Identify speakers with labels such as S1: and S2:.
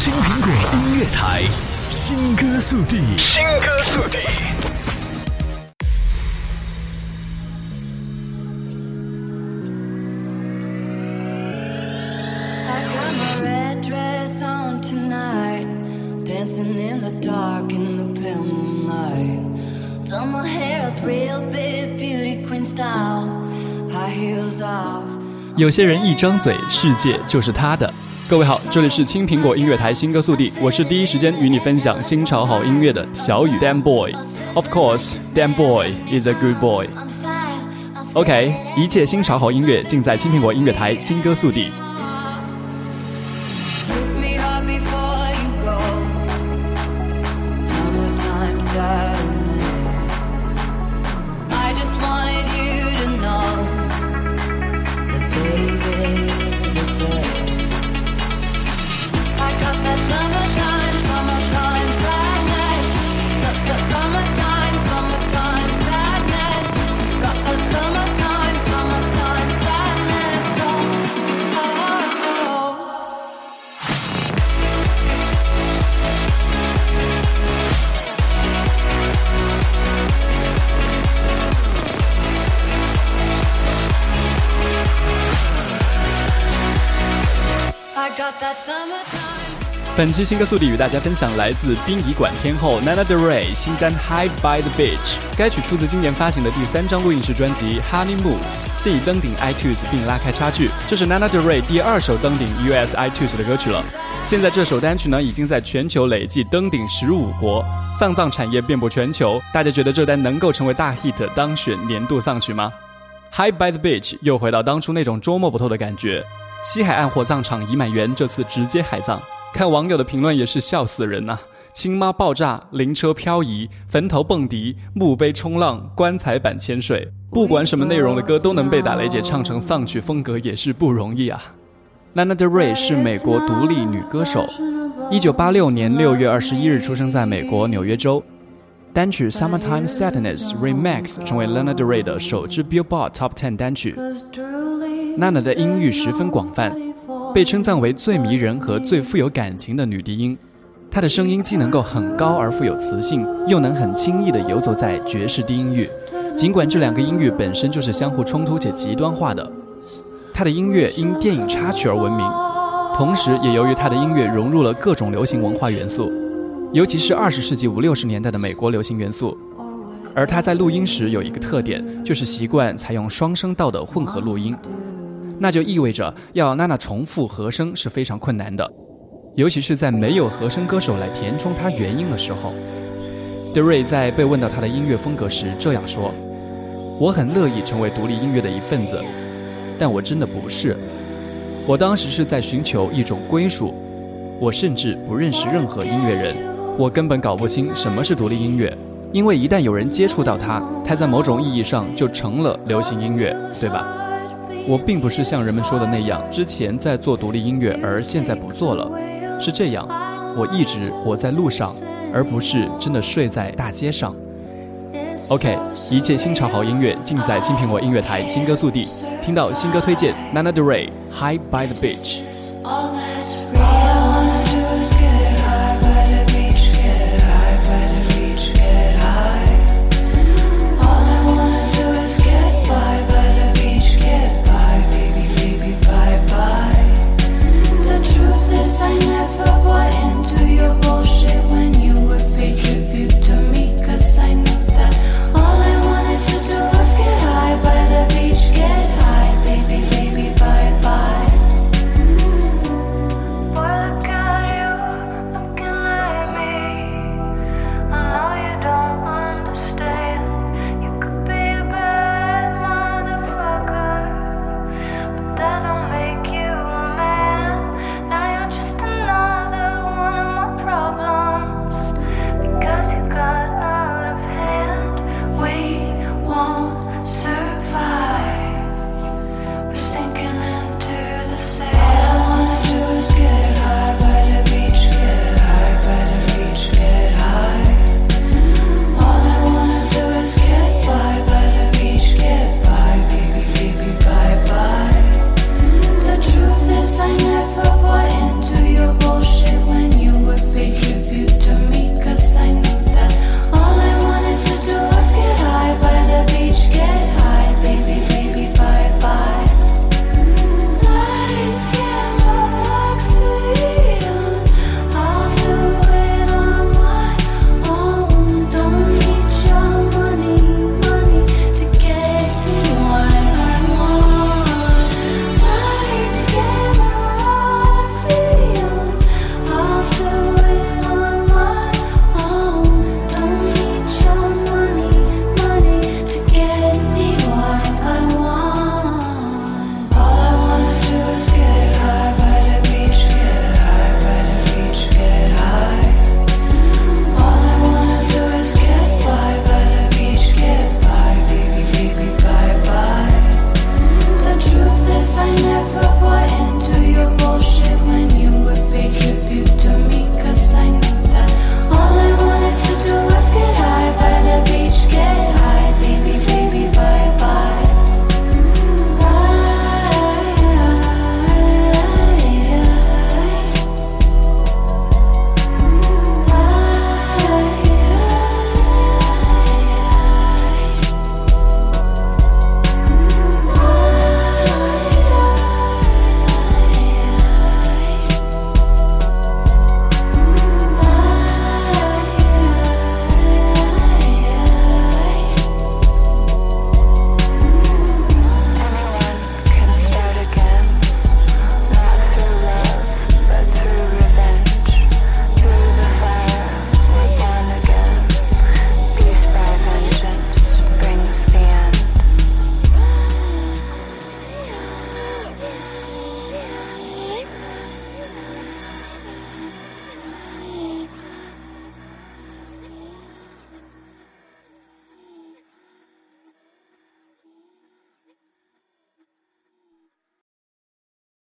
S1: 青苹果音乐台，新歌速递，新歌速递。
S2: 有些人一张嘴，世界就是他的。各位好，这里是青苹果音乐台新歌速递，我是第一时间与你分享新潮好音乐的小雨 Damn Boy。Of course, damn Boy is a good boy. OK，一切新潮好音乐尽在青苹果音乐台新歌速递。本期新歌速递与大家分享来自殡仪馆天后 Nana d e r e y 新单《High by the Beach》。该曲出自今年发行的第三张录音室专辑《Honeymoon》，现已登顶 iTunes 并拉开差距。这是 Nana d e r e y 第二首登顶 US iTunes 的歌曲了。现在这首单曲呢，已经在全球累计登顶十五国，丧葬产业遍布全球。大家觉得这单能够成为大 hit，当选年度丧曲吗？《High by the Beach》又回到当初那种捉摸不透的感觉。西海岸火葬场已满员，这次直接海葬。看网友的评论也是笑死人呐！亲妈爆炸，灵车漂移，坟头蹦迪，墓碑冲浪，棺材板潜水，不管什么内容的歌都能被打雷姐唱成丧曲风格，也是不容易啊。Lana Del Rey 是美国独立女歌手，一九八六年六月二十一日出生在美国纽约州。单曲《Summertime Sadness Remix》成为 Lana Del Rey 的首支 Billboard Top Ten 单曲。Lana 的音域十分广泛。被称赞为最迷人和最富有感情的女低音，她的声音既能够很高而富有磁性，又能很轻易地游走在爵士低音域。尽管这两个音域本身就是相互冲突且极端化的，她的音乐因电影插曲而闻名，同时也由于她的音乐融入了各种流行文化元素，尤其是二十世纪五六十年代的美国流行元素。而她在录音时有一个特点，就是习惯采用双声道的混合录音。那就意味着要娜娜重复和声是非常困难的，尤其是在没有和声歌手来填充她原音的时候。德瑞在被问到他的音乐风格时这样说：“我很乐意成为独立音乐的一份子，但我真的不是。我当时是在寻求一种归属。我甚至不认识任何音乐人，我根本搞不清什么是独立音乐，因为一旦有人接触到它，它在某种意义上就成了流行音乐，对吧？”我并不是像人们说的那样，之前在做独立音乐，而现在不做了。是这样，我一直活在路上，而不是真的睡在大街上。OK，一切新潮好音乐尽在青苹果音乐台新歌速递，听到新歌推荐，Nana d e r e y High by the Beach。